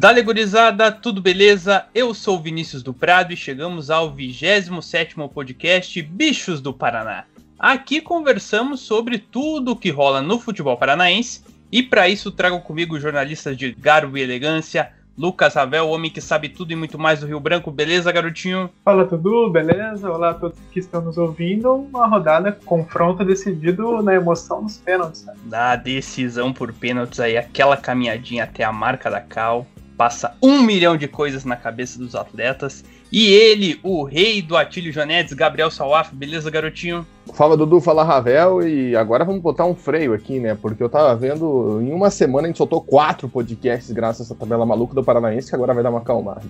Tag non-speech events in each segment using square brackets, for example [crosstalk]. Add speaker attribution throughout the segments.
Speaker 1: Dale gurizada, tudo beleza? Eu sou o Vinícius do Prado e chegamos ao 27º podcast Bichos do Paraná. Aqui conversamos sobre tudo o que rola no futebol paranaense e para isso trago comigo jornalistas de garbo e elegância, Lucas Ravel, o homem que sabe tudo e muito mais do Rio Branco. Beleza, garotinho?
Speaker 2: Fala tudo, beleza? Olá a todos que estão nos ouvindo. Uma rodada, confronto decidido na emoção dos pênaltis. Né?
Speaker 1: Na decisão por pênaltis aí, aquela caminhadinha até a marca da Cal passa um milhão de coisas na cabeça dos atletas. E ele, o rei do Atílio Jonetes, Gabriel Salaf, beleza, garotinho?
Speaker 3: Fala Dudu, fala Ravel, e agora vamos botar um freio aqui, né? Porque eu tava vendo, em uma semana a gente soltou quatro podcasts graças a essa tabela maluca do Paranaense, que agora vai dar uma acalmada.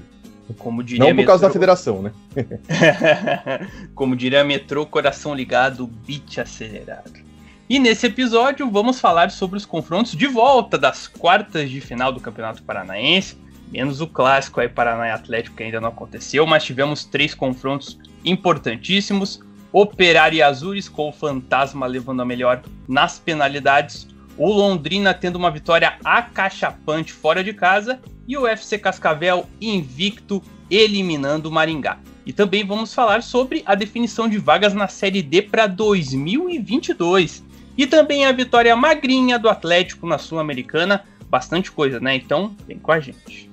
Speaker 1: Como diria
Speaker 3: Não por causa
Speaker 1: Metrô-
Speaker 3: da federação, né? [laughs]
Speaker 1: Como diria Metrô, coração ligado, beat acelerado. E nesse episódio vamos falar sobre os confrontos de volta das quartas de final do Campeonato Paranaense, menos o clássico aí Paraná e Atlético que ainda não aconteceu, mas tivemos três confrontos importantíssimos. Operário e Azures com o Fantasma levando a melhor nas penalidades, o Londrina tendo uma vitória acachapante fora de casa e o FC Cascavel invicto eliminando o Maringá. E também vamos falar sobre a definição de vagas na Série D para 2022. E também a vitória magrinha do Atlético na Sul-Americana. Bastante coisa, né? Então, vem com a gente.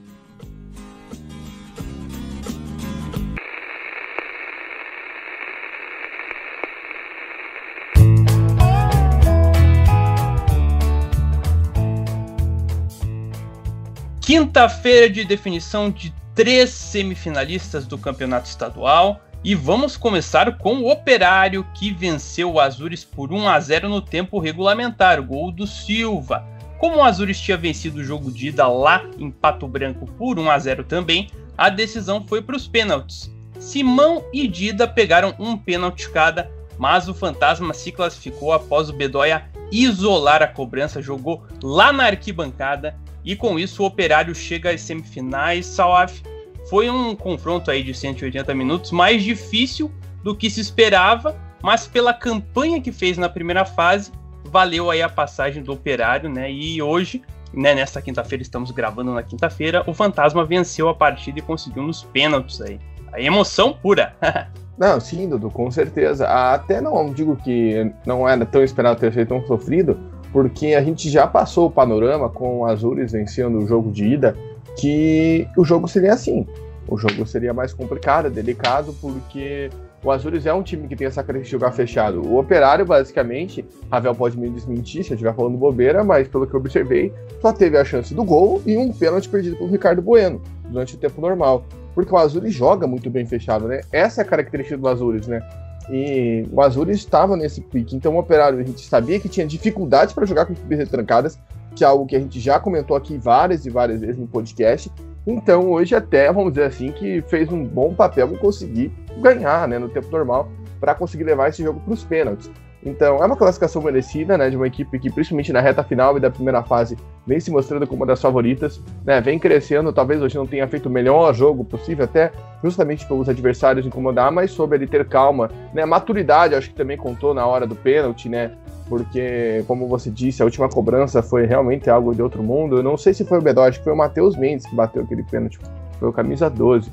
Speaker 1: Quinta-feira de definição de três semifinalistas do campeonato estadual. E vamos começar com o Operário, que venceu o Azures por 1 a 0 no tempo regulamentar, gol do Silva. Como o Azures tinha vencido o jogo de ida lá em Pato Branco por 1 a 0 também, a decisão foi para os pênaltis. Simão e Dida pegaram um pênalti cada, mas o Fantasma se classificou após o Bedoya isolar a cobrança, jogou lá na arquibancada e com isso o Operário chega às semifinais. Salaf foi um confronto aí de 180 minutos mais difícil do que se esperava, mas pela campanha que fez na primeira fase, valeu aí a passagem do Operário, né? E hoje, né, nesta quinta-feira, estamos gravando na quinta-feira, o Fantasma venceu a partida e conseguiu nos pênaltis aí. A emoção pura. [laughs]
Speaker 3: Não, sim, Dudu, com certeza. Até não digo que não era tão esperado ter sido tão sofrido, porque a gente já passou o panorama com o Azures vencendo o jogo de ida, que o jogo seria assim. O jogo seria mais complicado, delicado, porque o Azures é um time que tem essa característica de jogar fechado. O Operário, basicamente, Ravel pode me desmentir se eu estiver falando bobeira, mas pelo que eu observei, só teve a chance do gol e um pênalti perdido pelo Ricardo Bueno durante o tempo normal. Porque o Azures joga muito bem fechado, né? Essa é a característica do Azures, né? E o Azures estava nesse pique. Então o Operário, a gente sabia que tinha dificuldades para jogar com equipes retrancadas, que é algo que a gente já comentou aqui várias e várias vezes no podcast. Então hoje até, vamos dizer assim, que fez um bom papel em conseguir ganhar, né, no tempo normal, para conseguir levar esse jogo para os pênaltis. Então, é uma classificação merecida, né, de uma equipe que, principalmente na reta final e da primeira fase, vem se mostrando como uma das favoritas, né, vem crescendo, talvez hoje não tenha feito o melhor jogo possível, até justamente pelos adversários incomodar, mas soube ele ter calma, né, maturidade, acho que também contou na hora do pênalti, né, porque, como você disse, a última cobrança foi realmente algo de outro mundo, eu não sei se foi o Bedó, acho que foi o Matheus Mendes que bateu aquele pênalti, foi o camisa 12.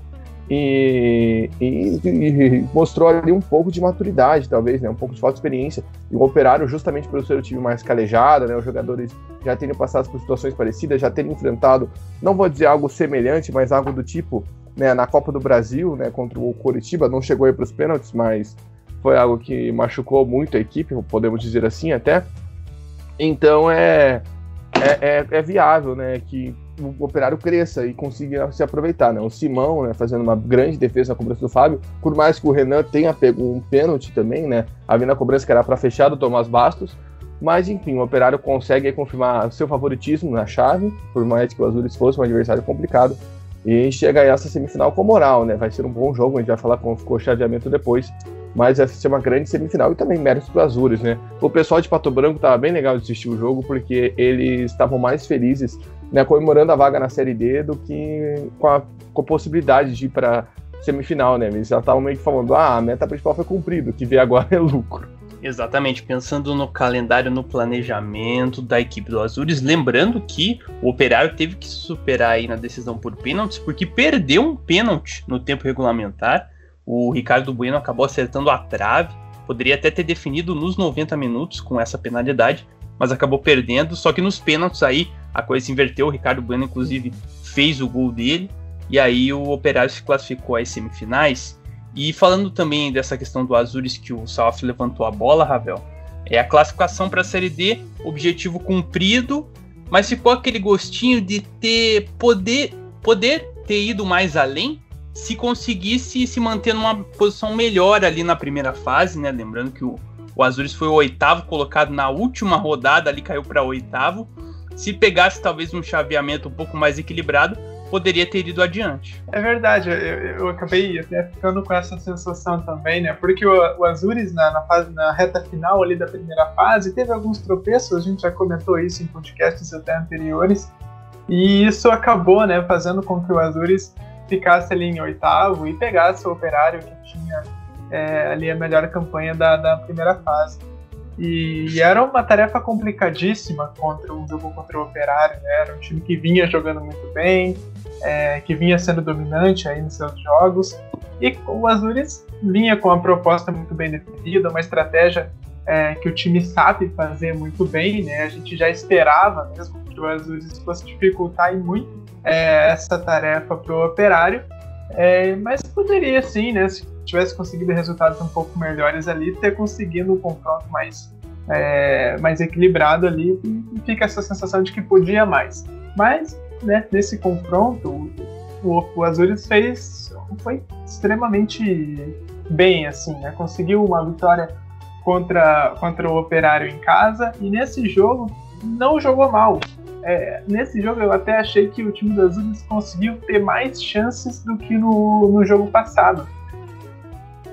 Speaker 3: E, e, e, mostrou ali um pouco de maturidade, talvez, né? Um pouco de falta de experiência. E o Operário, justamente por ser o time mais calejado, né? Os jogadores já terem passado por situações parecidas, já terem enfrentado, não vou dizer algo semelhante, mas algo do tipo, né? Na Copa do Brasil, né? Contra o Coritiba, não chegou aí para os pênaltis, mas foi algo que machucou muito a equipe, podemos dizer assim até. Então é, é, é, é viável, né? Que o operário cresça e consiga se aproveitar, né? O Simão, né, fazendo uma grande defesa na cobrança do Fábio, por mais que o Renan tenha pego um pênalti também, né? Havendo a cobrança que era para fechar do Tomás Bastos, mas enfim, o Operário consegue confirmar seu favoritismo na chave, por mais que o Azures fosse um adversário complicado. E chega a essa semifinal com moral, né? Vai ser um bom jogo, a gente vai falar ficou o chaveamento depois. Mas vai ser uma grande semifinal e também méritos para Azures, né? O pessoal de Pato Branco tava bem legal de assistir o jogo, porque eles estavam mais felizes né, comemorando a vaga na Série D do que com a, com a possibilidade de ir para semifinal, né? Eles já estavam meio que falando, ah, a meta principal foi cumprida, que vem agora é lucro.
Speaker 1: Exatamente, pensando no calendário, no planejamento da equipe do Azures, lembrando que o Operário teve que superar aí na decisão por pênaltis, porque perdeu um pênalti no tempo regulamentar. O Ricardo Bueno acabou acertando a trave, poderia até ter definido nos 90 minutos com essa penalidade, mas acabou perdendo. Só que nos pênaltis aí a coisa se inverteu. O Ricardo Bueno, inclusive, fez o gol dele, e aí o Operário se classificou às semifinais. E falando também dessa questão do Azures que o South levantou a bola, Ravel, é a classificação para a Série D, objetivo cumprido, mas ficou aquele gostinho de ter poder poder ter ido mais além se conseguisse se manter numa posição melhor ali na primeira fase, né? Lembrando que o, o Azures foi o oitavo colocado na última rodada, ali caiu para oitavo. Se pegasse talvez um chaveamento um pouco mais equilibrado, poderia ter ido adiante.
Speaker 2: É verdade, eu, eu acabei até ficando com essa sensação também, né? Porque o, o Azures, na, na, fase, na reta final ali da primeira fase, teve alguns tropeços, a gente já comentou isso em podcasts até anteriores, e isso acabou, né, fazendo com que o Azures ficasse ali em oitavo e pegasse o Operário que tinha é, ali a melhor campanha da, da primeira fase. E era uma tarefa complicadíssima contra um jogo contra o Operário, né? Era um time que vinha jogando muito bem, é, que vinha sendo dominante aí nos seus jogos. E o Azures vinha com uma proposta muito bem definida, uma estratégia é, que o time sabe fazer muito bem, né? A gente já esperava mesmo que o Azures fosse dificultar muito é, essa tarefa para o Operário, é, mas poderia sim, né? Se tivesse conseguido resultados um pouco melhores ali, ter conseguido um confronto mais, é, mais equilibrado ali, e fica essa sensação de que podia mais. Mas, né, nesse confronto, o, o fez foi extremamente bem, assim, né? Conseguiu uma vitória contra, contra o Operário em casa e nesse jogo não jogou mal. É, nesse jogo eu até achei que o time do Azures conseguiu ter mais chances do que no, no jogo passado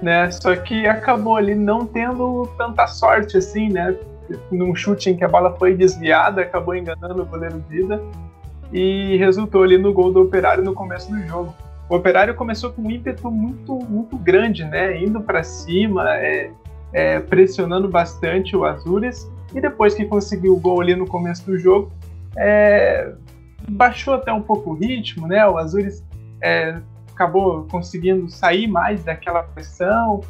Speaker 2: né? Só que acabou ali não tendo tanta sorte assim, né? Num chute em que a bola foi desviada, acabou enganando o goleiro Vida e resultou ali no gol do Operário no começo do jogo. O Operário começou com um ímpeto muito, muito grande, né? Indo para cima, é, é, pressionando bastante o Azures e depois que conseguiu o gol ali no começo do jogo, é, baixou até um pouco o ritmo, né? O Azures é, acabou conseguindo sair mais daquela pressão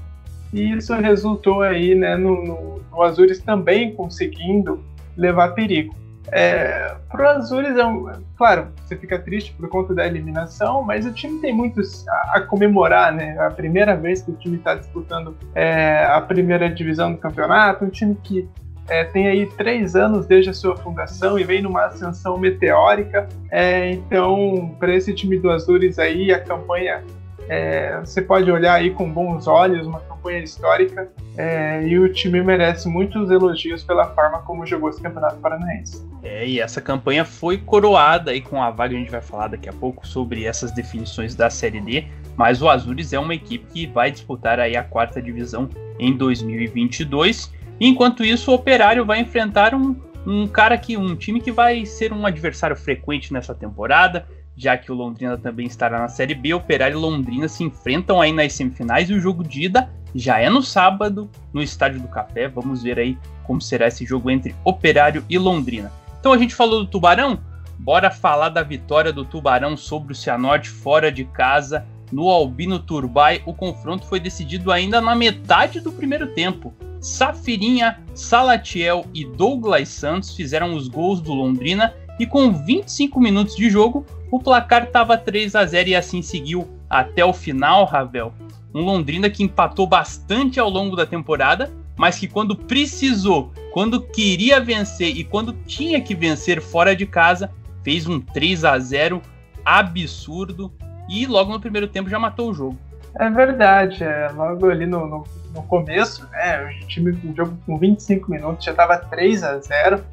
Speaker 2: e isso resultou aí né, no, no, no Azures também conseguindo levar perigo. É, pro Azures, é um, claro, você fica triste por conta da eliminação, mas o time tem muito a, a comemorar, né? A primeira vez que o time está disputando é, a primeira divisão do campeonato, um time que é, tem aí três anos desde a sua fundação e vem numa ascensão meteórica. É, então, para esse time do Azures aí, a campanha é, você pode olhar aí com bons olhos, uma campanha histórica, é, e o time merece muitos elogios pela forma como jogou esse Campeonato Paranaense.
Speaker 1: É, e essa campanha foi coroada aí com a vaga, a gente vai falar daqui a pouco sobre essas definições da Série D, mas o Azures é uma equipe que vai disputar aí a quarta divisão em 2022 Enquanto isso, o Operário vai enfrentar um, um cara que um time que vai ser um adversário frequente nessa temporada, já que o Londrina também estará na Série B. Operário e Londrina se enfrentam aí nas semifinais e o jogo de ida já é no sábado no Estádio do Café. Vamos ver aí como será esse jogo entre Operário e Londrina. Então a gente falou do Tubarão, bora falar da vitória do Tubarão sobre o Cianorte fora de casa no Albino Turbay. O confronto foi decidido ainda na metade do primeiro tempo. Safirinha, Salatiel e Douglas Santos fizeram os gols do Londrina e com 25 minutos de jogo, o placar estava 3 a 0 e assim seguiu até o final, Ravel. Um Londrina que empatou bastante ao longo da temporada, mas que quando precisou, quando queria vencer e quando tinha que vencer fora de casa, fez um 3 a 0 absurdo e logo no primeiro tempo já matou o jogo.
Speaker 2: É verdade, é, logo ali no, no, no começo, né, o time, o jogo com 25 minutos já estava 3 a 0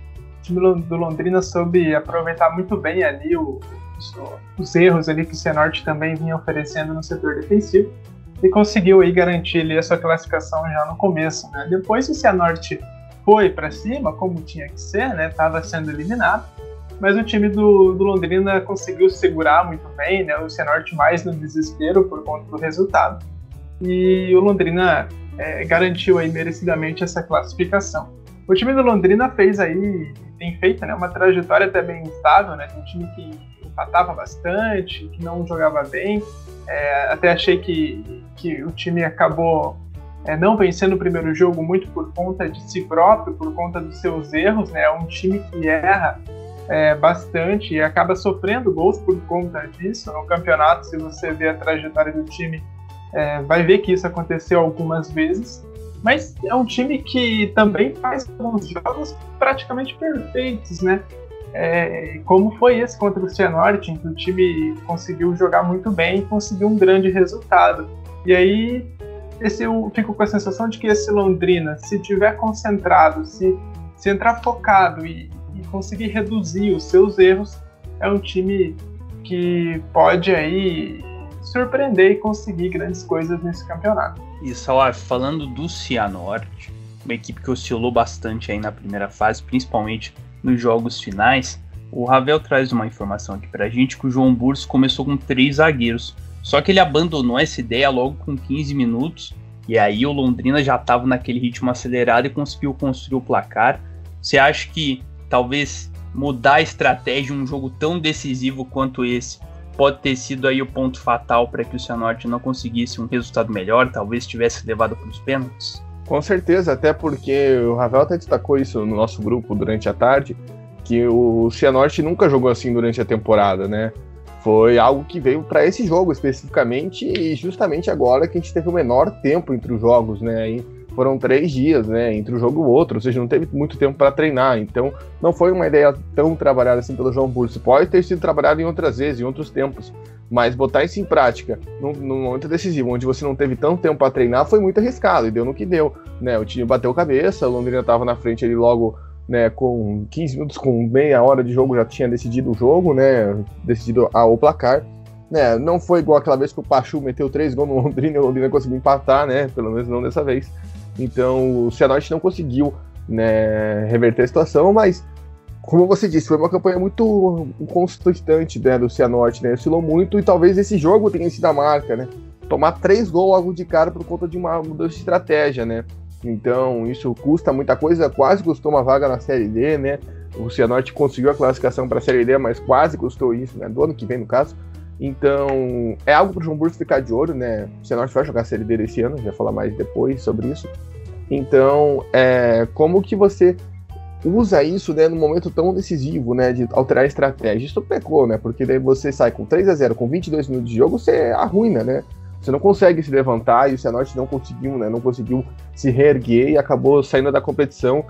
Speaker 2: time do Londrina soube aproveitar muito bem ali o, os, os, erros ali que o Cianorte também vinha oferecendo no setor defensivo e conseguiu aí garantir ali a sua classificação já no começo, né? Depois o Cianorte foi para cima, como tinha que ser, né? Tava sendo eliminado, mas o time do, do Londrina conseguiu segurar muito bem, né? O Cianorte mais no desespero por conta do resultado e o Londrina é, garantiu aí merecidamente essa classificação. O time do Londrina fez aí, tem feito né, uma trajetória até bem instável, né? Tem um time que empatava bastante, que não jogava bem. É, até achei que, que o time acabou é, não vencendo o primeiro jogo muito por conta de si próprio, por conta dos seus erros. Né? É um time que erra é, bastante e acaba sofrendo gols por conta disso. No campeonato, se você vê a trajetória do time, é, vai ver que isso aconteceu algumas vezes. Mas é um time que também faz alguns jogos praticamente perfeitos, né? É, como foi esse contra o Cianorte, em que o time conseguiu jogar muito bem e conseguiu um grande resultado. E aí esse, eu fico com a sensação de que esse Londrina, se tiver concentrado, se, se entrar focado e, e conseguir reduzir os seus erros, é um time que pode aí surpreender e conseguir grandes coisas nesse campeonato.
Speaker 1: E Salaf, falando do Cianorte, uma equipe que oscilou bastante aí na primeira fase, principalmente nos jogos finais, o Ravel traz uma informação aqui pra gente que o João Burso começou com três zagueiros, só que ele abandonou essa ideia logo com 15 minutos, e aí o Londrina já estava naquele ritmo acelerado e conseguiu construir o placar. Você acha que talvez mudar a estratégia em um jogo tão decisivo quanto esse pode ter sido aí o ponto fatal para que o Cianorte não conseguisse um resultado melhor, talvez tivesse levado para os pênaltis?
Speaker 3: Com certeza, até porque o Ravel até destacou isso no nosso grupo durante a tarde, que o Cianorte nunca jogou assim durante a temporada, né? Foi algo que veio para esse jogo especificamente e justamente agora que a gente teve o menor tempo entre os jogos, né? Foram três dias, né, entre um jogo e o outro, ou seja, não teve muito tempo para treinar, então não foi uma ideia tão trabalhada assim pelo João Burso. Pode ter sido trabalhado em outras vezes, em outros tempos, mas botar isso em prática num, num momento decisivo, onde você não teve tanto tempo para treinar, foi muito arriscado e deu no que deu, né? O time bateu cabeça, o Londrina estava na frente ali logo né, com 15 minutos, com meia hora de jogo já tinha decidido o jogo, né, decidido a, o placar. Né, não foi igual aquela vez que o Pachu meteu três gols no Londrina e o Londrina conseguiu empatar, né, pelo menos não dessa vez. Então o Cianorte não conseguiu né, reverter a situação, mas como você disse, foi uma campanha muito constante né, do Cianorte, né? Oscilou muito e talvez esse jogo tenha sido a marca, né? Tomar três gols logo de cara por conta de uma mudança de estratégia, né? Então isso custa muita coisa, quase custou uma vaga na Série D, né? O Cianorte conseguiu a classificação para a Série D, mas quase custou isso, né? Do ano que vem, no caso. Então, é algo para o João Burso ficar de olho, né? O Cianorte vai jogar a Série D esse ano, já falar mais depois sobre isso. Então, é, como que você usa isso, né, num momento tão decisivo, né, de alterar a estratégia? Isso pecou, né? Porque daí você sai com 3 a 0 com 22 minutos de jogo, você arruina, né? Você não consegue se levantar e o Cianorte não conseguiu, né? Não conseguiu se reerguer e acabou saindo da competição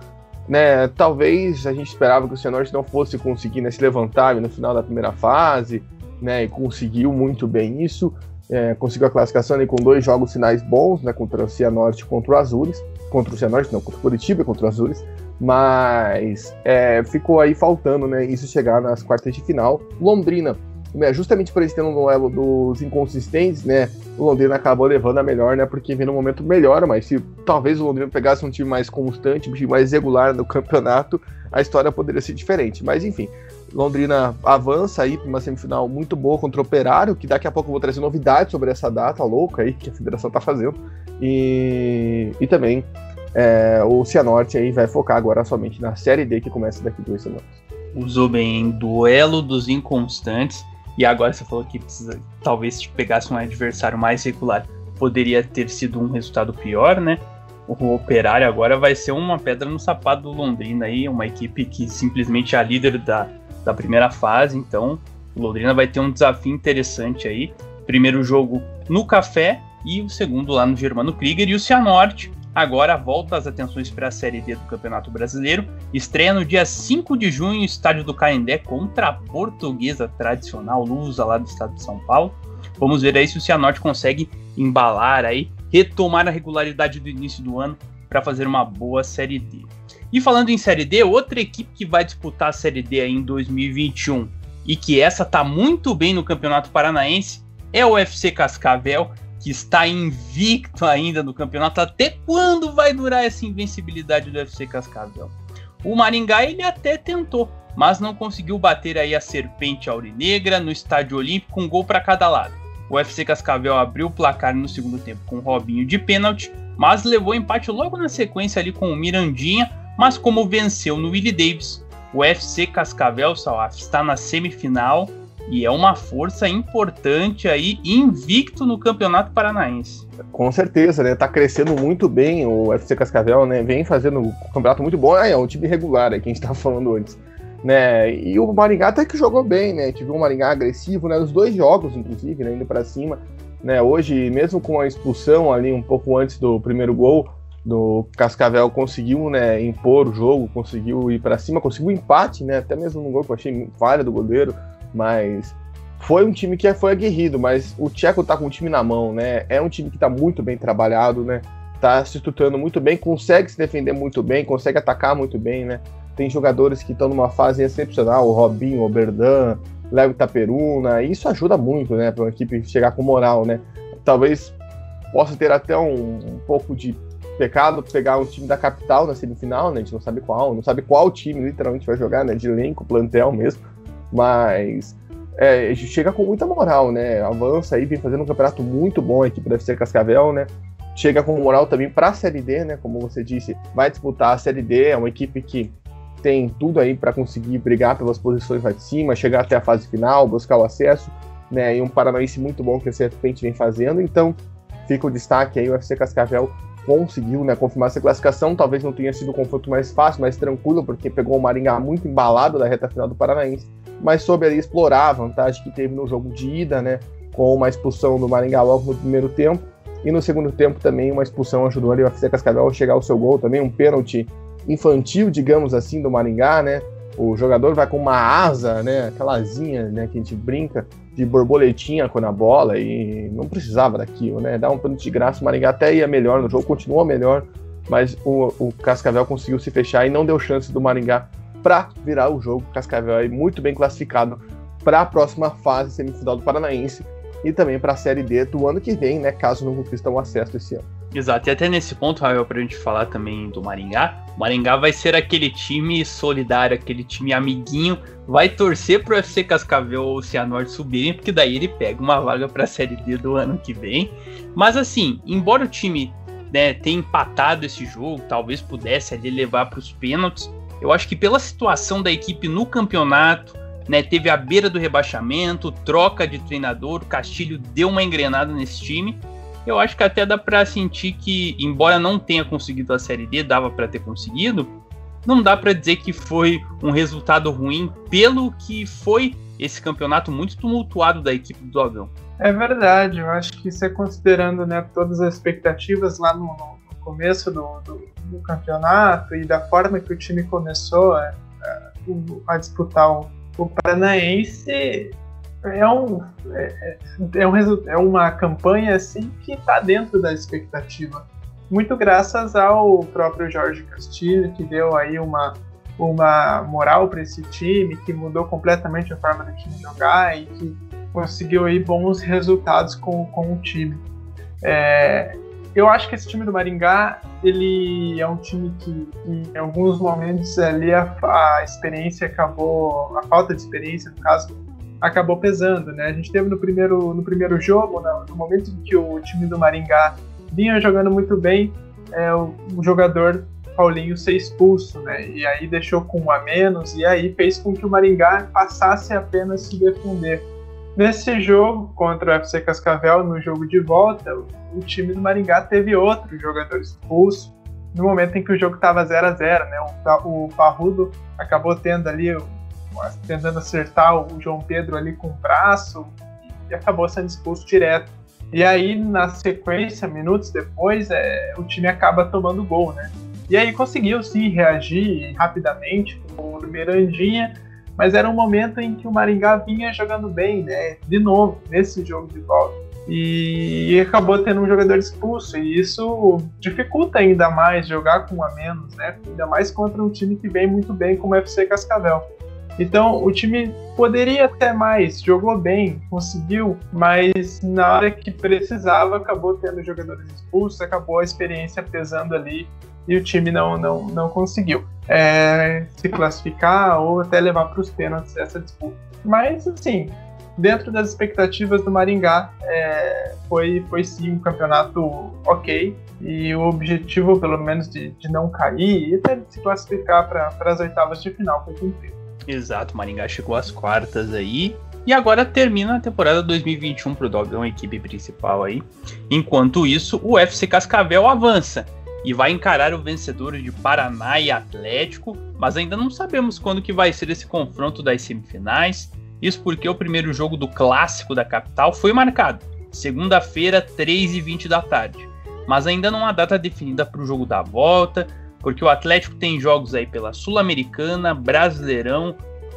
Speaker 3: né, talvez a gente esperava que o Cianorte não fosse conseguir né, se levantar no final da primeira fase, né, e conseguiu muito bem isso. É, conseguiu a classificação com dois jogos finais bons, né, contra o Cianorte e contra o Azures, contra o Cianorte, não, contra o Curitiba e contra o Azures, mas é, ficou aí faltando, né, isso chegar nas quartas de final. Londrina, né, justamente por eles terem um duelo dos inconsistentes, né, o Londrina acabou levando a melhor, né, porque vem num momento melhor, mas se talvez o Londrina pegasse um time mais constante, um time mais regular no campeonato, a história poderia ser diferente, mas enfim, Londrina avança aí para uma semifinal muito boa contra o Operário, que daqui a pouco eu vou trazer novidades sobre essa data louca aí que a federação está fazendo. E, e também é, o Cianorte aí vai focar agora somente na Série D que começa daqui duas semanas.
Speaker 1: Usou bem duelo dos inconstantes. E agora você falou que precisa, talvez se pegasse um adversário mais regular, poderia ter sido um resultado pior, né? O Operário agora vai ser uma pedra no sapato do Londrina aí, uma equipe que simplesmente é a líder da, da primeira fase, então o Londrina vai ter um desafio interessante aí. Primeiro jogo no Café e o segundo lá no Germano Krieger e o Cianorte. Agora volta as atenções para a Série D do Campeonato Brasileiro. Estreia no dia 5 de junho, estádio do Caindé contra a Portuguesa tradicional Lusa lá do estado de São Paulo. Vamos ver aí se o Cianorte consegue embalar aí, retomar a regularidade do início do ano para fazer uma boa Série D. E falando em Série D, outra equipe que vai disputar a Série D em 2021 e que essa tá muito bem no Campeonato Paranaense é o FC Cascavel, que está invicto ainda no campeonato. Até quando vai durar essa invencibilidade do FC Cascavel? O Maringá ele até tentou, mas não conseguiu bater aí a Serpente Aurinegra no Estádio Olímpico um gol para cada lado. O FC Cascavel abriu o placar no segundo tempo com o Robinho de pênalti, mas levou empate logo na sequência ali com o Mirandinha, mas como venceu no Willie Davis, o FC Cascavel Salaf está na semifinal e é uma força importante aí, invicto no Campeonato Paranaense.
Speaker 3: Com certeza, né? Tá crescendo muito bem o FC Cascavel, né? Vem fazendo um campeonato muito bom. Ah, é um time regular, é que a gente tava falando antes. Né? E o Maringá até que jogou bem, né? Tive um Maringá agressivo, né? Nos dois jogos, inclusive, né? Indo para cima. Né? Hoje, mesmo com a expulsão ali um pouco antes do primeiro gol, do Cascavel conseguiu né, impor o jogo, conseguiu ir para cima, conseguiu empate, né? Até mesmo no gol que eu achei falha do goleiro, mas foi um time que foi aguerrido, mas o Tcheco tá com o time na mão, né? É um time que tá muito bem trabalhado, né? Tá se estruturando muito bem, consegue se defender muito bem, consegue atacar muito bem, né? Tem jogadores que estão numa fase excepcional, o Robinho, o Berdan, Léo Itaperuna, e isso ajuda muito, né, para uma equipe chegar com moral, né? Talvez possa ter até um, um pouco de pecado pegar um time da capital na semifinal, né? A gente não sabe qual, não sabe qual time literalmente vai jogar, né? De elenco, plantel mesmo. Mas é, chega com muita moral, né? Avança aí, vem fazendo um campeonato muito bom a equipe do FC Cascavel, né? Chega com moral também para a Série D, né? Como você disse, vai disputar a Série D, é uma equipe que tem tudo aí para conseguir brigar pelas posições lá de cima, chegar até a fase final, buscar o acesso, né? E um paranaense muito bom que a Serpente vem fazendo, então fica o destaque aí, o FC Cascavel conseguiu né, confirmar essa classificação. Talvez não tenha sido o confronto mais fácil, mais tranquilo, porque pegou o Maringá muito embalado da reta final do Paranaense, mas soube ali explorar a vantagem que teve no jogo de ida, né, com uma expulsão do Maringá logo no primeiro tempo. E no segundo tempo também uma expulsão ajudou ali o FC Cascavel a chegar ao seu gol, também um pênalti infantil, digamos assim, do Maringá, né? O jogador vai com uma asa, né? Aquela asinha, né? Que a gente brinca de borboletinha com a bola e não precisava daquilo, né? Dá um pênalti de graça, o Maringá até ia melhor no jogo, continuou melhor, mas o, o Cascavel conseguiu se fechar e não deu chance do Maringá para virar o jogo. Cascavel aí muito bem classificado para a próxima fase semifinal do Paranaense e também para a Série D do ano que vem, né? Caso não conquista o acesso esse ano.
Speaker 1: Exato, e até nesse ponto, Rafael, para a gente falar também do Maringá, o Maringá vai ser aquele time solidário, aquele time amiguinho, vai torcer pro FC Cascavel ou Cianorte subirem, porque daí ele pega uma vaga para a Série D do ano que vem. Mas assim, embora o time né, tenha empatado esse jogo, talvez pudesse ali levar para os pênaltis, eu acho que pela situação da equipe no campeonato, né, teve a beira do rebaixamento, troca de treinador, o Castilho deu uma engrenada nesse time. Eu acho que até dá para sentir que, embora não tenha conseguido a Série D, dava para ter conseguido, não dá para dizer que foi um resultado ruim pelo que foi esse campeonato muito tumultuado da equipe do Dogão.
Speaker 2: É verdade, eu acho que você considerando né, todas as expectativas lá no, no começo do, do, do, campeonato e da forma que o time começou a, a, a disputar o, o Paranaense é um é, é, um é uma campanha assim que está dentro da expectativa. Muito graças ao próprio Jorge Castilho que deu aí uma uma moral para esse time que mudou completamente a forma do time jogar e que conseguiu aí bons resultados com, com o time. É, eu acho que esse time do Maringá ele é um time que, em alguns momentos ali a, a, experiência acabou, a falta de experiência no caso acabou pesando, né? A gente teve no primeiro no primeiro jogo, no, no momento em que o time do Maringá vinha jogando muito bem, é, o, o, jogador Paulinho ser expulso, né? E aí deixou com um a menos e aí fez com que o Maringá passasse apenas se defender. Nesse jogo contra o FC Cascavel, no jogo de volta, o time do Maringá teve outro jogador expulso no momento em que o jogo estava 0 a 0 né? O, o Parrudo acabou tendo ali, tentando acertar o João Pedro ali com o braço e acabou sendo expulso direto. E aí, na sequência, minutos depois, é, o time acaba tomando gol, né? E aí conseguiu sim reagir rapidamente com o Mirandinha mas era um momento em que o Maringá vinha jogando bem, né? De novo, nesse jogo de volta. e acabou tendo um jogador expulso, e isso dificulta ainda mais jogar com um a menos, né? Ainda mais contra um time que vem muito bem como o FC Cascavel. Então o time poderia até mais, jogou bem, conseguiu, mas na hora que precisava acabou tendo jogadores expulsos, acabou a experiência pesando ali e o time não, não, não conseguiu é, se classificar ou até levar para os pênaltis essa disputa. Mas assim, dentro das expectativas do Maringá, é, foi, foi sim um campeonato ok. E o objetivo, pelo menos, de, de não cair e até se classificar para as oitavas de final foi cumprido.
Speaker 1: Exato, Maringá chegou às quartas aí. E agora termina a temporada 2021 para o Dogão, equipe principal aí. Enquanto isso, o FC Cascavel avança e vai encarar o vencedor de Paraná e Atlético, mas ainda não sabemos quando que vai ser esse confronto das semifinais. Isso porque o primeiro jogo do clássico da capital foi marcado, segunda-feira, 3h20 da tarde. Mas ainda não há data definida para o jogo da volta, porque o Atlético tem jogos aí pela Sul-Americana, Brasileirão,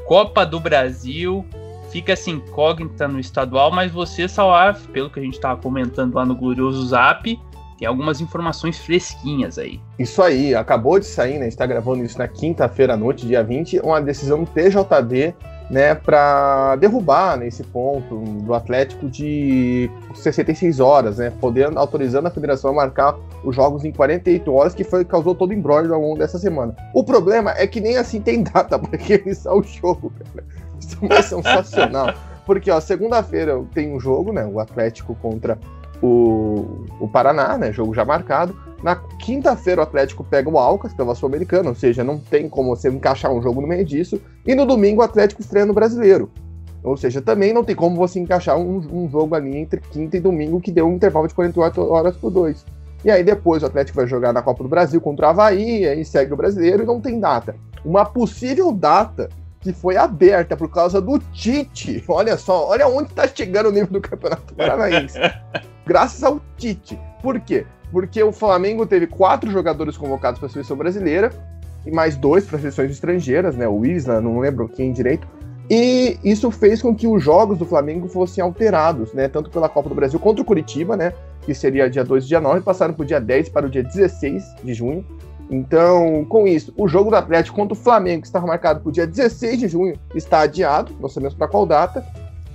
Speaker 1: Copa do Brasil, fica essa incógnita no estadual, mas você, Salaf, pelo que a gente estava comentando lá no Glorioso Zap, tem algumas informações fresquinhas aí.
Speaker 3: Isso aí, acabou de sair, né? A gente tá gravando isso na quinta-feira à noite, dia 20, uma decisão do TJD né, para derrubar nesse né, ponto do Atlético de 66 horas, né, podendo autorizando a federação a marcar os jogos em 48 horas, que foi causou todo o embrólio ao longo dessa semana. O problema é que nem assim tem [laughs] data para realizar o jogo, cara. Isso é sensacional. Porque, ó, segunda-feira tem um jogo, né, o Atlético contra o, o Paraná, né, jogo já marcado. Na quinta-feira o Atlético pega o Alcas pela Sul-Americana, ou seja, não tem como você encaixar um jogo no meio disso. E no domingo o Atlético estreia no Brasileiro. Ou seja, também não tem como você encaixar um, um jogo ali entre quinta e domingo que deu um intervalo de 48 horas por dois. E aí depois o Atlético vai jogar na Copa do Brasil contra o Havaí, aí segue o brasileiro e não tem data. Uma possível data que foi aberta por causa do Tite. Olha só, olha onde está chegando o nível do Campeonato Paranaense. [laughs] Graças ao Tite. Por quê? Porque o Flamengo teve quatro jogadores convocados para a seleção brasileira e mais dois para seleções estrangeiras, né? O Isla, não lembro quem direito. E isso fez com que os jogos do Flamengo fossem alterados, né? Tanto pela Copa do Brasil contra o Curitiba, né? Que seria dia 2 e dia 9, passaram para o dia 10 para o dia 16 de junho. Então, com isso, o jogo do Atlético contra o Flamengo, que estava marcado para o dia 16 de junho, está adiado, não sabemos para qual data.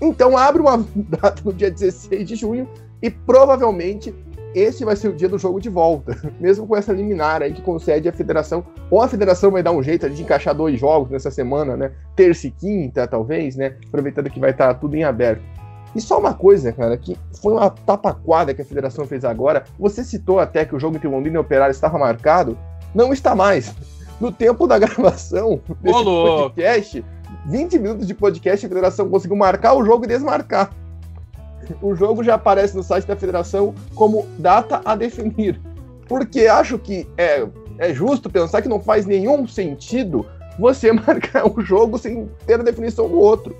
Speaker 3: Então, abre uma [laughs] data no dia 16 de junho e provavelmente esse vai ser o dia do jogo de volta. [laughs] Mesmo com essa liminar aí que concede a federação. Ou a federação vai dar um jeito de encaixar dois jogos nessa semana, né? Terça e quinta, talvez, né? Aproveitando que vai estar tudo em aberto. E só uma coisa, cara, que foi uma tapaquada que a federação fez agora. Você citou até que o jogo entre Londrina e Operário estava marcado. Não está mais. No tempo da [laughs] gravação desse podcast, 20 minutos de podcast, a federação conseguiu marcar o jogo e desmarcar o jogo já aparece no site da federação como data a definir. Porque acho que é, é justo pensar que não faz nenhum sentido você [laughs] marcar um jogo sem ter a definição do outro.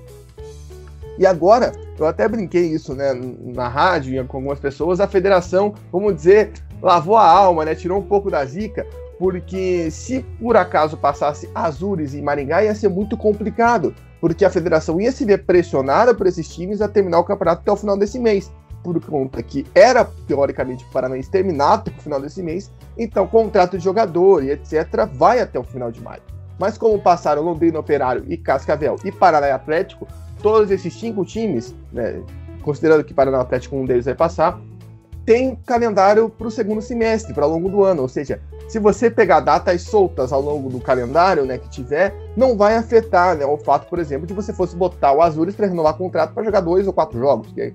Speaker 3: E agora, eu até brinquei isso né, na rádio com algumas pessoas, a federação, vamos dizer, lavou a alma, né, tirou um pouco da zica, porque se por acaso passasse Azures e Maringá ia ser muito complicado, porque a federação ia se ver pressionada por esses times a terminar o campeonato até o final desse mês, por conta que era teoricamente para o Paranaense terminar até o final desse mês, então contrato de jogador e etc vai até o final de maio. Mas como passaram Londrina Operário e Cascavel e Paraná Atlético, todos esses cinco times, né, considerando que Paraná Atlético um deles vai passar, tem calendário para o segundo semestre, para ao longo do ano. Ou seja, se você pegar datas soltas ao longo do calendário né, que tiver, não vai afetar né, o fato, por exemplo, de você fosse botar o Azures para renovar contrato para jogar dois ou quatro jogos, que é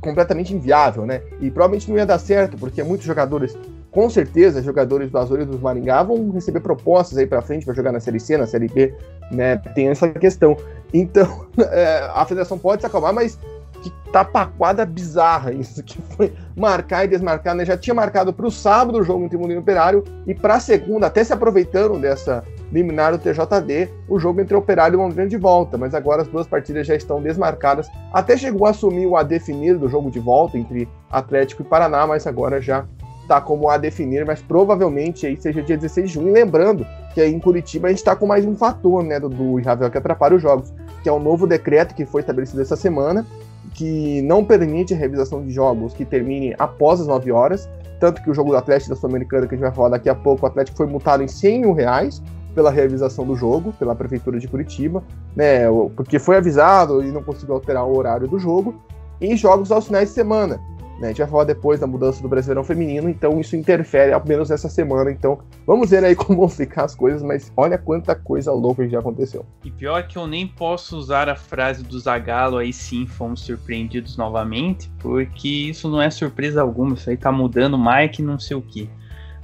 Speaker 3: completamente inviável, né? E provavelmente não ia dar certo, porque muitos jogadores, com certeza, jogadores do Azures e dos Maringá vão receber propostas aí para frente para jogar na Série C, na Série B, né? Tem essa questão. Então, [laughs] é, a federação pode se acalmar, mas que tapaquada bizarra isso, que foi marcar e desmarcar, né? Já tinha marcado para o sábado o jogo entre Mundo e Operário e para a segunda, até se aproveitando dessa liminar do TJD, o jogo entre Operário e Londrina de volta, mas agora as duas partidas já estão desmarcadas. Até chegou a assumir o a definir do jogo de volta entre Atlético e Paraná, mas agora já está como a definir, mas provavelmente aí seja dia 16 de junho. lembrando que aí em Curitiba a gente está com mais um fator, né, do, do Ravel que atrapalha os jogos, que é o novo decreto que foi estabelecido essa semana, que não permite a revisação de jogos que terminem após as 9 horas. Tanto que o jogo do Atlético da Sul-Americana, que a gente vai falar daqui a pouco, o Atlético foi multado em 100 mil reais pela realização do jogo, pela Prefeitura de Curitiba, né? Porque foi avisado e não conseguiu alterar o horário do jogo. E jogos aos finais de semana. Né? A gente vai falar depois da mudança do Brasileirão Feminino, então isso interfere, ao menos essa semana. Então vamos ver aí [laughs] como vão ficar as coisas, mas olha quanta coisa louca que já aconteceu.
Speaker 1: E pior que eu nem posso usar a frase do Zagallo aí sim, fomos surpreendidos novamente, porque isso não é surpresa alguma, isso aí tá mudando mais que não sei o que.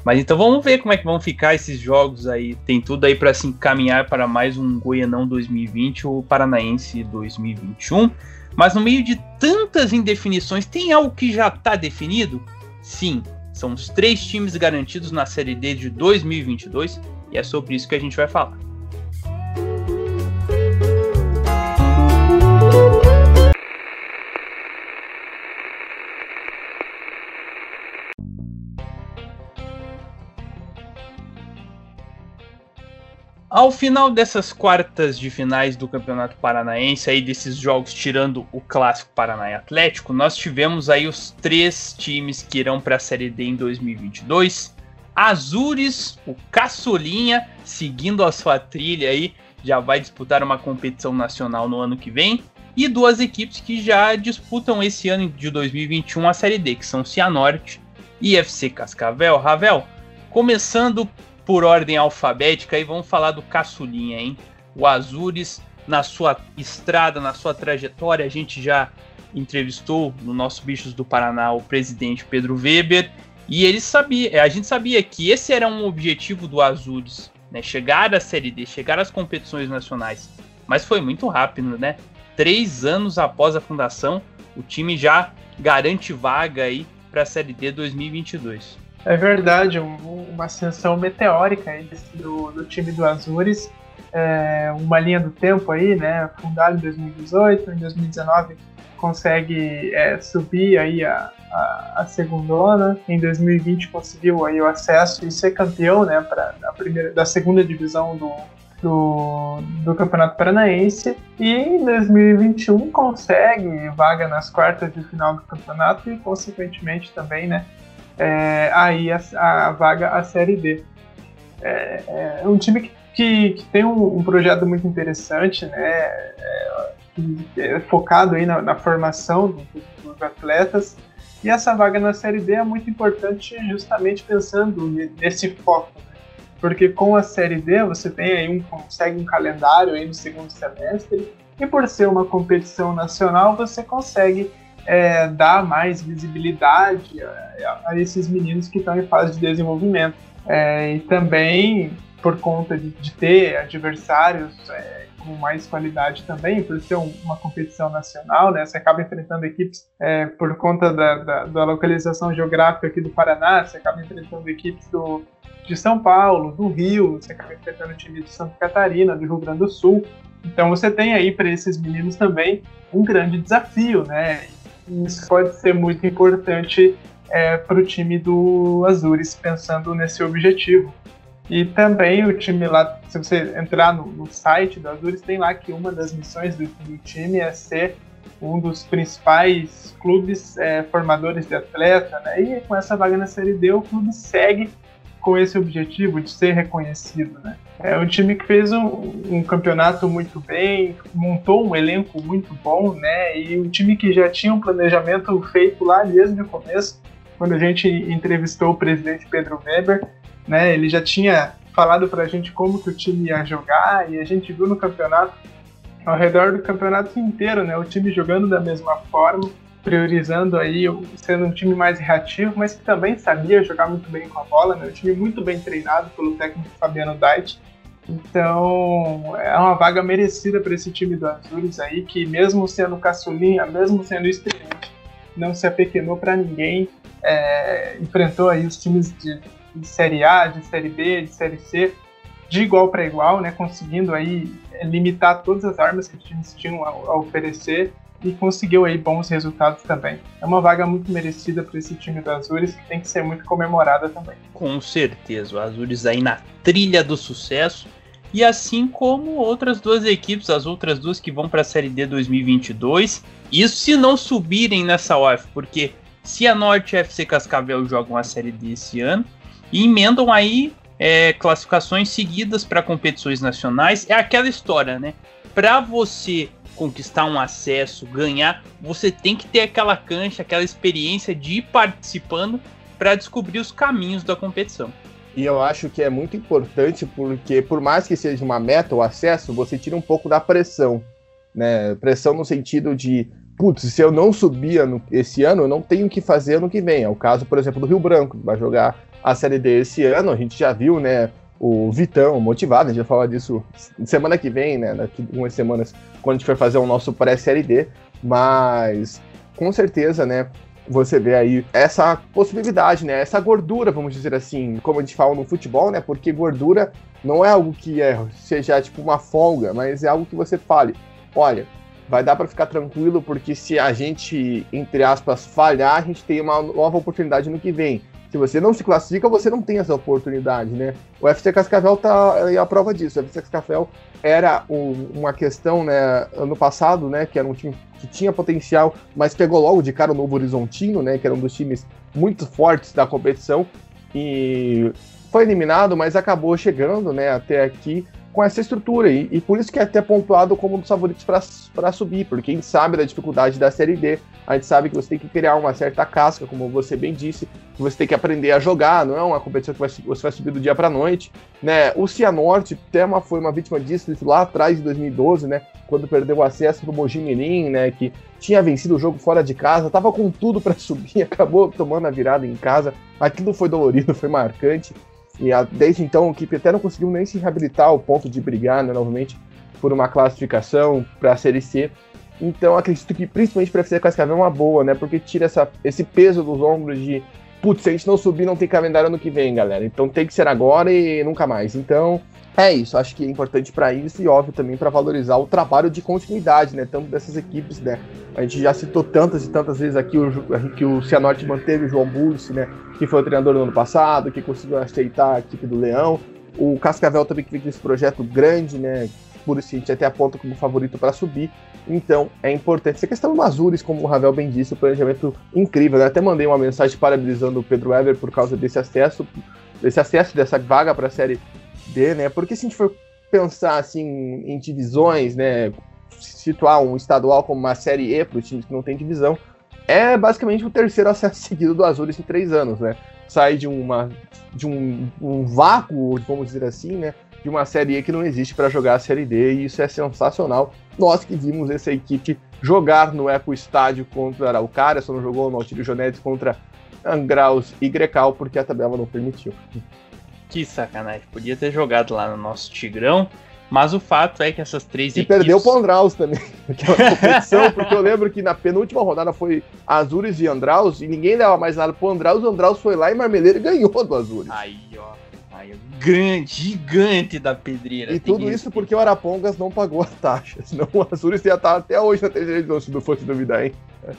Speaker 1: Mas então vamos ver como é que vão ficar esses jogos aí. Tem tudo aí para se encaminhar para mais um Goianão 2020 ou Paranaense 2021. Mas no meio de tantas indefinições, tem algo que já está definido? Sim, são os três times garantidos na Série D de 2022 e é sobre isso que a gente vai falar. Ao final dessas quartas de finais do Campeonato Paranaense, aí desses jogos tirando o clássico Paraná e Atlético, nós tivemos aí os três times que irão para a Série D em 2022. Azures, o Caçolinha, seguindo a sua trilha aí, já vai disputar uma competição nacional no ano que vem. E duas equipes que já disputam esse ano de 2021 a Série D, que são Cianorte e FC Cascavel. Ravel, começando por ordem alfabética e vamos falar do caçulinha, hein? O Azures, na sua estrada, na sua trajetória, a gente já entrevistou no nosso Bichos do Paraná o presidente Pedro Weber e ele sabia, a gente sabia que esse era um objetivo do Azures, né? Chegar à Série D, chegar às competições nacionais. Mas foi muito rápido, né? Três anos após a fundação, o time já garante vaga aí para a Série D 2022.
Speaker 2: É verdade, um, uma ascensão meteórica aí do, do time do Azures. É, uma linha do tempo aí, né? Fundado em 2018, em 2019 consegue é, subir aí a, a, a. Em 2020 conseguiu aí o acesso e ser campeão, né? Para a primeira, da segunda divisão do, do, do Campeonato Paranaense e em 2021 consegue vaga nas quartas de final do campeonato e consequentemente também, né? É, aí a, a, vaga à Série D. É, é um time que, que, que tem um, um, projeto muito interessante, né? É, é focado aí na, na formação do, dos atletas. E essa vaga na Série D é muito importante justamente pensando nesse foco. Né? Porque com a Série D você tem aí um, consegue um calendário aí no segundo semestre e por ser uma competição nacional você consegue é, dar mais visibilidade a, a, esses meninos que estão em fase de desenvolvimento. É, e também por conta de, de ter adversários é, com mais qualidade também, por ser um, uma competição nacional, né? Você acaba enfrentando equipes é, por conta da, da, da, localização geográfica aqui do Paraná, você acaba enfrentando equipes do, de São Paulo, do Rio, você acaba enfrentando time de Santa Catarina, do Rio Grande do Sul. Então você tem aí para esses meninos também um grande desafio, né? Isso pode ser muito importante é, para o time do Azures, pensando nesse objetivo. E também o time lá, se você entrar no, no site do Azures, tem lá que uma das missões do, do time é ser um dos principais clubes é, formadores de atleta, né? E com essa vaga na Série D, o clube segue com esse objetivo de ser reconhecido, né? É um time que fez um, um, campeonato muito bem, montou um elenco muito bom, né? E um time que já tinha um planejamento feito lá desde o começo, quando a gente entrevistou o presidente Pedro Weber, né? Ele já tinha falado para a gente como que o time ia jogar e a gente viu no campeonato, ao redor do campeonato inteiro, né? O time jogando da mesma forma priorizando aí, sendo um time mais reativo, mas que também sabia jogar muito bem com a bola, né? Um time muito bem treinado pelo técnico Fabiano Dait. Então, é uma vaga merecida para esse time do Azures aí, que mesmo sendo caçulinha, mesmo sendo experiente, não se apequenou para ninguém, é, enfrentou aí os times de, de, Série A, de Série B, de Série C, de igual para igual, né? Conseguindo aí limitar todas as armas que os times tinham a, a oferecer e conseguiu aí bons resultados também. É uma vaga muito merecida para esse time do Azures que tem que ser muito comemorada também.
Speaker 1: Com certeza, o Azures aí na trilha do sucesso e assim como outras duas equipes, as outras duas que vão para a Série D 2022. Isso se não subirem nessa UF, porque se a Norte e a FC Cascavel jogam a Série D esse ano e emendam aí é, classificações seguidas para competições nacionais, é aquela história, né? Para você conquistar um acesso, ganhar, você tem que ter aquela cancha, aquela experiência de ir participando para descobrir os caminhos da competição.
Speaker 3: E eu acho que é muito importante porque, por mais que seja uma meta o acesso, você tira um pouco da pressão. Né? Pressão no sentido de, putz, se eu não subir no, esse ano, eu não tenho o que fazer ano que vem. É o caso, por exemplo, do Rio Branco, que vai jogar a Série D esse ano. A gente já viu, né? O Vitão motivado, a gente vai falar disso semana que vem, né? Daqui umas semanas, quando a gente for fazer o nosso pré-Série D. Mas, com certeza, né? você vê aí essa possibilidade, né? Essa gordura, vamos dizer assim, como a gente fala no futebol, né? Porque gordura não é algo que é, seja tipo uma folga, mas é algo que você fale, olha, vai dar para ficar tranquilo porque se a gente, entre aspas, falhar, a gente tem uma nova oportunidade no que vem. Se você não se classifica, você não tem essa oportunidade, né? O FC Cascavel tá aí a prova disso. O FC Cascavel era um, uma questão, né, ano passado, né, que era um time que tinha potencial, mas pegou logo de cara o Novo Horizontino, né, que era um dos times muito fortes da competição e foi eliminado, mas acabou chegando, né, até aqui com essa estrutura e, e por isso que é até pontuado como um dos favoritos para subir, porque a gente sabe da dificuldade da Série D, a gente sabe que você tem que criar uma certa casca, como você bem disse, que você tem que aprender a jogar, não é uma competição que vai, você vai subir do dia para a noite, né? O Cianorte, Tema foi uma vítima disso lá atrás de 2012, né? Quando perdeu o acesso do Mojimirim, né? Que tinha vencido o jogo fora de casa, tava com tudo para [laughs] subir, acabou tomando a virada em casa. Aquilo foi dolorido, foi marcante. E a, desde então a equipe até não conseguiu nem se reabilitar ao ponto de brigar né, novamente por uma classificação para a Série C. Então acredito que principalmente para a FC Cascavel é uma boa, né? Porque tira essa, esse peso dos ombros de putz, se a gente não subir, não tem calendário ano que vem, galera. Então tem que ser agora e nunca mais. Então é isso, acho que é importante para isso e óbvio também para valorizar o trabalho de continuidade, né? Tanto dessas equipes, né? A gente já citou tantas e tantas vezes aqui o, que o Cianorte manteve o João Bulce, né? Que foi o treinador no ano passado, que conseguiu aceitar a equipe do Leão. O Cascavel também que fez esse projeto grande, né? Por isso a gente até aponta como favorito para subir. Então é importante. Essa questão do Mazures, como o Ravel bem disse, o planejamento incrível. Né? Até mandei uma mensagem parabenizando o Pedro Ever por causa desse acesso, desse acesso dessa vaga para a série Né? Porque se a gente for pensar assim em divisões, né? Situar um estadual como uma série E para os times que não tem divisão, é basicamente o terceiro acesso [laughs] seguido do Azul em três anos, né? Sai de uma de um, um vácuo, vamos dizer assim, né? De uma série E que não existe para jogar a série D, e isso é sensacional. Nós que vimos essa equipe jogar no Eco Estádio contra Araucária, só não jogou no Altírio Jonetes contra Angraus e Grecal, porque a tabela não permitiu.
Speaker 1: Que sacanagem. Podia ter jogado lá no nosso Tigrão. Mas o fato é que essas três
Speaker 3: e equipes... perdeu o Andraus também, [laughs] naquela competição, porque eu lembro que na penúltima rodada foi Azures e Andraus, e ninguém dava mais nada pro Andraus, o Andraus foi lá e Marmeleiro ganhou do Azures.
Speaker 1: Aí, ó. Grande, gigante da pedreira.
Speaker 3: E tudo isso porque o Arapongas não pagou a taxa, senão [laughs] o Azures ia estar até hoje na terceira edição, se não fosse duvidar, hein?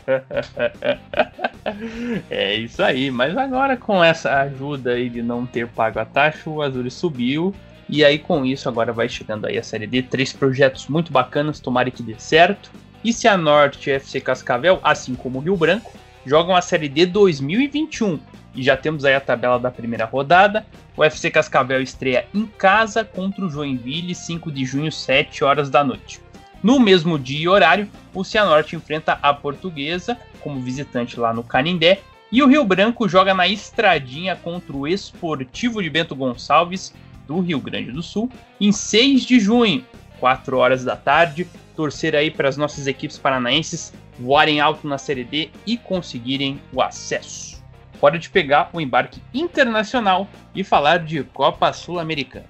Speaker 3: [laughs]
Speaker 1: é isso aí, mas agora com essa ajuda aí de não ter pago a taxa, o Azul subiu. E aí com isso agora vai chegando aí a série D, três projetos muito bacanas, tomara que dê certo. E se a Norte e FC Cascavel, assim como o Rio Branco, jogam a série D 2021 e já temos aí a tabela da primeira rodada. O FC Cascavel estreia em casa contra o Joinville, 5 de junho, 7 horas da noite. No mesmo dia e horário, o Cianorte enfrenta a Portuguesa como visitante lá no Canindé e o Rio Branco joga na Estradinha contra o Esportivo de Bento Gonçalves do Rio Grande do Sul em 6 de junho, 4 horas da tarde. Torcer aí para as nossas equipes paranaenses voarem alto na Série D e conseguirem o acesso. Hora de pegar o embarque internacional e falar de Copa Sul-Americana.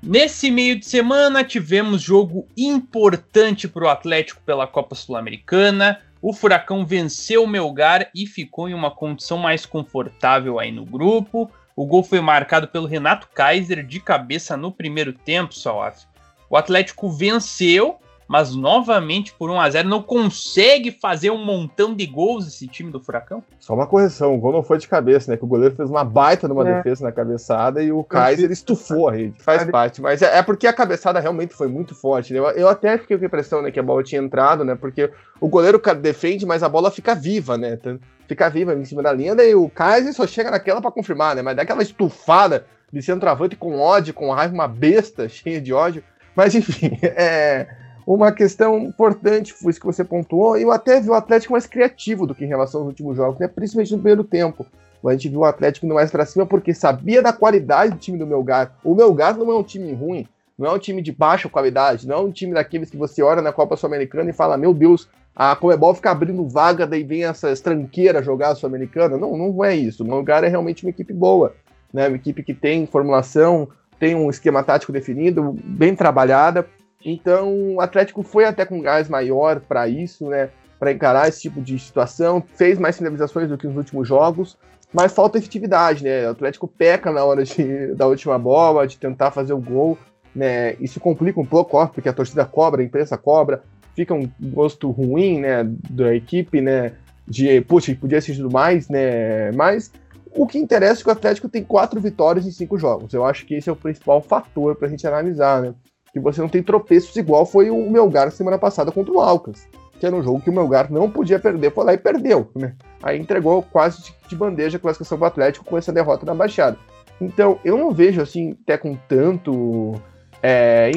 Speaker 1: Nesse meio de semana tivemos jogo importante para o Atlético pela Copa Sul-Americana. O Furacão venceu o Melgar e ficou em uma condição mais confortável aí no grupo. O gol foi marcado pelo Renato Kaiser de cabeça no primeiro tempo, Salaf. O Atlético venceu, mas novamente por 1 a 0 não consegue fazer um montão de gols esse time do Furacão?
Speaker 3: Só uma correção, o gol não foi de cabeça, né? Que o goleiro fez uma baita numa é. defesa na cabeçada e o Kaiser estufou a rede. Faz parte, mas é, é, porque a cabeçada realmente foi muito forte. Né? Eu, eu, até fiquei com a impressão, né, que a bola tinha entrado, né? Porque o goleiro defende, mas a bola fica viva, né? Fica viva em cima da linha, daí o Kaiser só chega naquela para confirmar, né? Mas dá aquela estufada de centroavante com ódio, com raiva, uma besta [laughs] cheia de ódio. Mas enfim, [laughs] é uma questão importante, foi isso que você pontuou, e eu até vi o Atlético mais criativo do que em relação aos últimos jogos, né? principalmente no primeiro tempo. A gente viu o Atlético indo mais pra cima porque sabia da qualidade do time do Melgar. O Melgar não é um time ruim, não é um time de baixa qualidade, não é um time daqueles que você olha na Copa Sul-Americana e fala, meu Deus, a Comebol fica abrindo vaga, daí vem essas tranqueiras jogar a Sul-Americana. Não, não é isso. O Melgar é realmente uma equipe boa, né? Uma equipe que tem formulação, tem um esquema tático definido, bem trabalhada. Então, o Atlético foi até com gás maior para isso, né? Para encarar esse tipo de situação, fez mais finalizações do que nos últimos jogos, mas falta efetividade, né? O Atlético peca na hora de, [laughs] da última bola, de tentar fazer o gol, né? Isso complica um pouco, ó, porque a torcida cobra, a imprensa cobra, fica um gosto ruim, né, da equipe, né? De, puxa, podia tudo mais, né? Mas o que interessa é que o Atlético tem quatro vitórias em cinco jogos. Eu acho que esse é o principal fator para a gente analisar, né? Que você não tem tropeços igual foi o Melgar semana passada contra o Alcas, que era um jogo que o Melgar não podia perder, foi lá e perdeu, né? Aí entregou quase de bandeja a classificação do Atlético com essa derrota na Baixada. Então, eu não vejo assim, até com tanto é,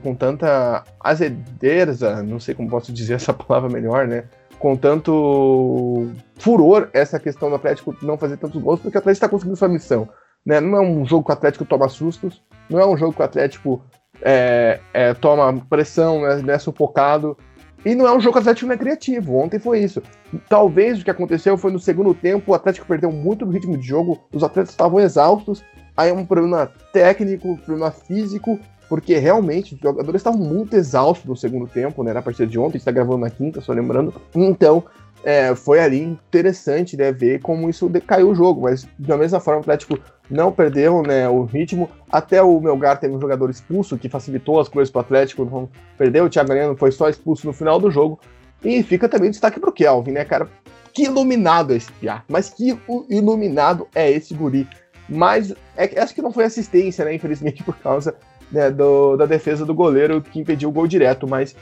Speaker 3: com tanta azedeza, não sei como posso dizer essa [laughs] palavra melhor, né? Com tanto furor essa questão do Atlético não fazer tantos gols, porque o Atlético está conseguindo sua missão. Né? Não é um jogo que o Atlético toma sustos, não é um jogo que o Atlético é, é, toma pressão, né, é sufocado. E não é um jogo que o Atlético não é criativo. Ontem foi isso. Talvez o que aconteceu foi no segundo tempo, o Atlético perdeu muito do ritmo de jogo, os atletas estavam exaustos. Aí é um problema técnico, um problema físico, porque realmente os jogadores estavam muito exaustos no segundo tempo, né? Na partida de ontem, a gente tá gravando na quinta, só lembrando. Então, é, foi ali interessante né, ver como isso decaiu o jogo, mas da mesma forma o Atlético não perdeu né, o ritmo. Até o Melgar teve um jogador expulso que facilitou as coisas para o Atlético, não perdeu. O Thiago Galeno foi só expulso no final do jogo. E fica também destaque para o Kelvin, né, cara? Que iluminado é esse piá, mas que iluminado é esse guri. Mas é, acho que não foi assistência, né? Infelizmente, [laughs] por causa né, do, da defesa do goleiro que impediu o gol direto. Mas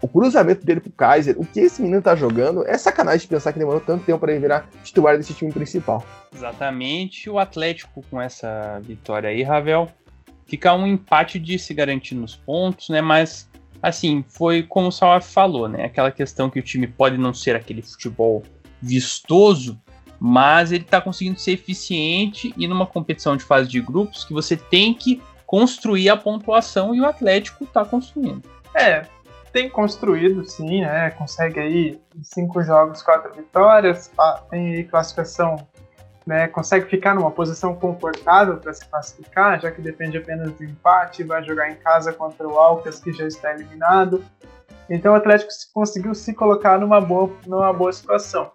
Speaker 3: o cruzamento dele pro Kaiser, o que esse menino tá jogando, é sacanagem de pensar que demorou tanto tempo para ele virar titular desse time principal.
Speaker 1: Exatamente, o Atlético com essa vitória aí, Ravel, fica um empate de se garantir nos pontos, né? Mas assim, foi como o Salaf falou, né? Aquela questão que o time pode não ser aquele futebol vistoso, mas ele tá conseguindo ser eficiente e numa competição de fase de grupos que você tem que construir a pontuação e o Atlético tá construindo.
Speaker 2: É, tem construído, sim, né? Consegue aí cinco jogos, quatro vitórias, tem aí classificação, né? Consegue ficar numa posição confortável para se classificar, já que depende apenas do empate, vai jogar em casa contra o Alcas, que já está eliminado. Então o Atlético conseguiu se colocar numa boa, numa boa situação.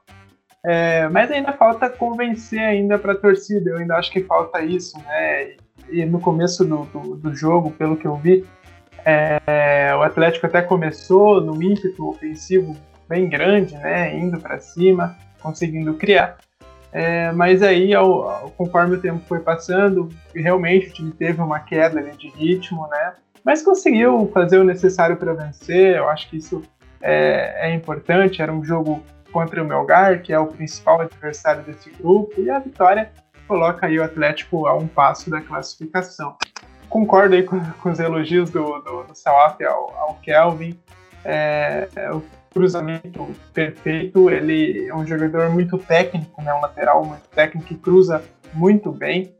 Speaker 2: É, mas ainda falta convencer ainda para a torcida, eu ainda acho que falta isso, né? E no começo do, do, do jogo, pelo que eu vi, é, o Atlético até começou no ímpeto ofensivo bem grande, né, indo para cima, conseguindo criar. É, mas aí, ao, ao, conforme o tempo foi passando, realmente o time teve uma queda de ritmo, né? Mas conseguiu fazer o necessário para vencer. Eu acho que isso é, é, importante. Era um jogo contra o Melgar, que é o principal adversário desse grupo, e a vitória coloca aí o Atlético a um passo da classificação concordo aí com, com os elogios do, do, do Salaf ao, ao Kelvin. É, é, o cruzamento perfeito, ele é um jogador muito técnico, né, um lateral muito técnico que cruza muito bem.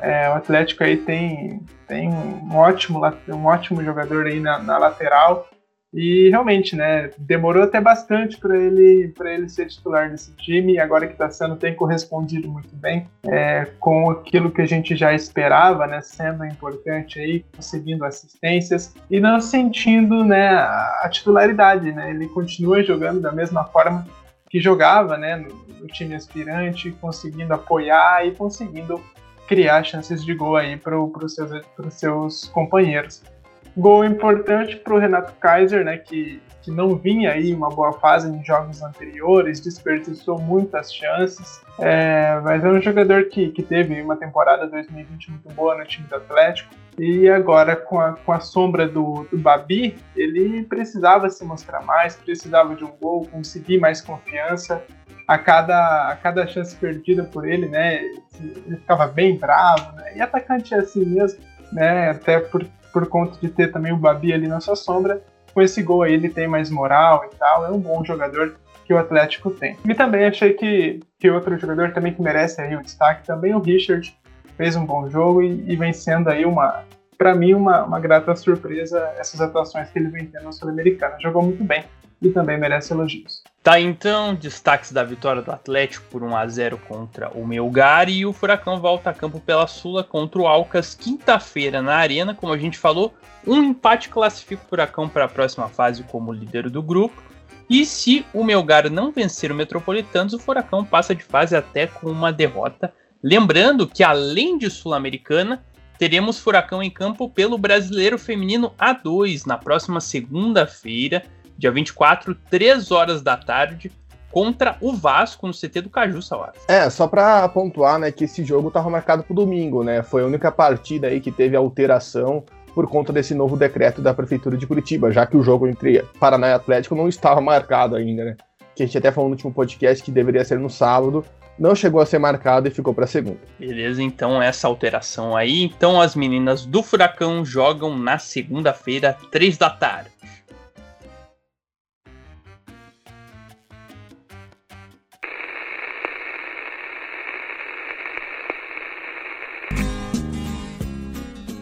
Speaker 2: É, o Atlético aí tem, tem um, ótimo, um ótimo jogador aí na, na lateral e realmente, né, demorou até bastante para ele para ele ser titular desse time e agora que está sendo tem correspondido muito bem é, com aquilo que a gente já esperava, né, sendo importante aí, conseguindo assistências e não sentindo, né, a titularidade, né? Ele continua jogando da mesma forma que jogava, né, no, no time aspirante, conseguindo apoiar e conseguindo criar chances de gol aí para os seus, seus companheiros. Gol importante para o Renato Kaiser, né, que, que não vinha aí uma boa fase em jogos anteriores, desperdiçou muitas chances, é, mas é um jogador que, que teve uma temporada 2020 muito boa no time do Atlético, e agora com a, com a sombra do, do Babi, ele precisava se mostrar mais, precisava de um gol, conseguir mais confiança, a cada, a cada chance perdida por ele, né, ele ficava bem bravo, né, e atacante é assim mesmo, né, até por, por conta de ter também o Babi ali na sua sombra, com esse gol aí ele tem mais moral e tal, é um bom jogador que o Atlético tem. E também achei que, que outro jogador também que merece aí o destaque, também o Richard, fez um bom jogo e, e vem sendo aí uma, para mim, uma, uma grata surpresa essas atuações que ele vem tendo na Sul-Americana. Jogou muito bem e também merece elogios.
Speaker 1: Tá então, destaques da vitória do Atlético por 1 a 0 contra o Melgar e o Furacão volta a campo pela Sula contra o Alcas quinta-feira na Arena, como a gente falou, um empate classifica o Furacão para a próxima fase como líder do grupo. E se o Melgar não vencer o Metropolitanos, o Furacão passa de fase até com uma derrota. Lembrando que além de Sul-Americana, teremos Furacão em campo pelo Brasileiro Feminino A2 na próxima segunda-feira dia 24, 3 horas da tarde, contra o Vasco no CT do Caju, Salas.
Speaker 3: É, só para pontuar, né, que esse jogo estava marcado para domingo, né? Foi a única partida aí que teve alteração por conta desse novo decreto da prefeitura de Curitiba, já que o jogo entre Paraná e Atlético não estava marcado ainda, né? Que a gente até falou no último podcast que deveria ser no sábado, não chegou a ser marcado e ficou para segunda.
Speaker 1: Beleza, então essa alteração aí. Então as meninas do Furacão jogam na segunda-feira, três da tarde.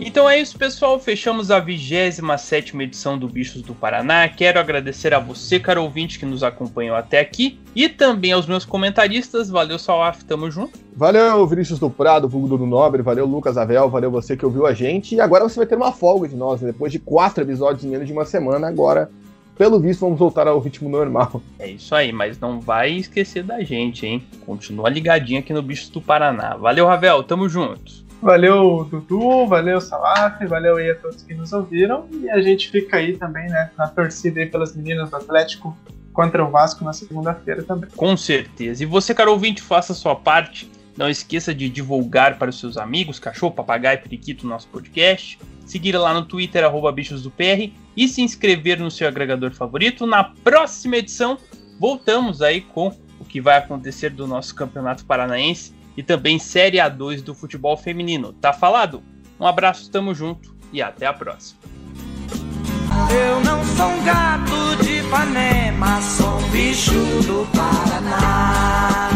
Speaker 1: Então é isso, pessoal. Fechamos a 27 edição do Bichos do Paraná. Quero agradecer a você, caro ouvinte, que nos acompanhou até aqui. E também aos meus comentaristas. Valeu, Salaf, tamo junto.
Speaker 3: Valeu, Vinícius do Prado, vulgo do Nobre. Valeu, Lucas Avel. Valeu você que ouviu a gente. E agora você vai ter uma folga de nós, né? depois de quatro episódios em menos de uma semana. Agora, pelo visto, vamos voltar ao ritmo normal.
Speaker 1: É isso aí, mas não vai esquecer da gente, hein? Continua ligadinho aqui no Bichos do Paraná. Valeu, Ravel. Tamo junto.
Speaker 2: Valeu, Dudu, valeu, Salaf, valeu aí a todos que nos ouviram. E a gente fica aí também, né, na torcida aí pelas meninas do Atlético contra o Vasco na segunda-feira também.
Speaker 1: Com certeza. E você, caro ouvinte, faça a sua parte. Não esqueça de divulgar para os seus amigos, cachorro, papagaio, periquito, nosso podcast. Seguir lá no Twitter, arroba bichos do PR. E se inscrever no seu agregador favorito. Na próxima edição, voltamos aí com o que vai acontecer do nosso Campeonato Paranaense e também Série A2 do futebol feminino. Tá falado? Um abraço, tamo junto e até a próxima.
Speaker 4: Eu não sou um gato de sou um bicho do Paraná.